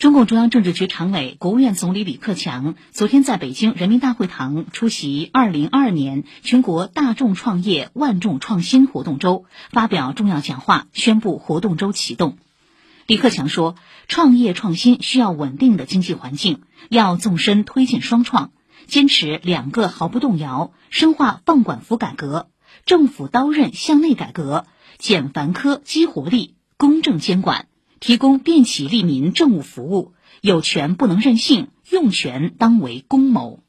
中共中央政治局常委、国务院总理李克强昨天在北京人民大会堂出席二零二二年全国大众创业万众创新活动周，发表重要讲话，宣布活动周启动。李克强说，创业创新需要稳定的经济环境，要纵深推进双创，坚持两个毫不动摇，深化放管服改革，政府刀刃向内改革，减繁苛激活力，公正监管。提供便企利民政务服务，有权不能任性，用权当为公谋。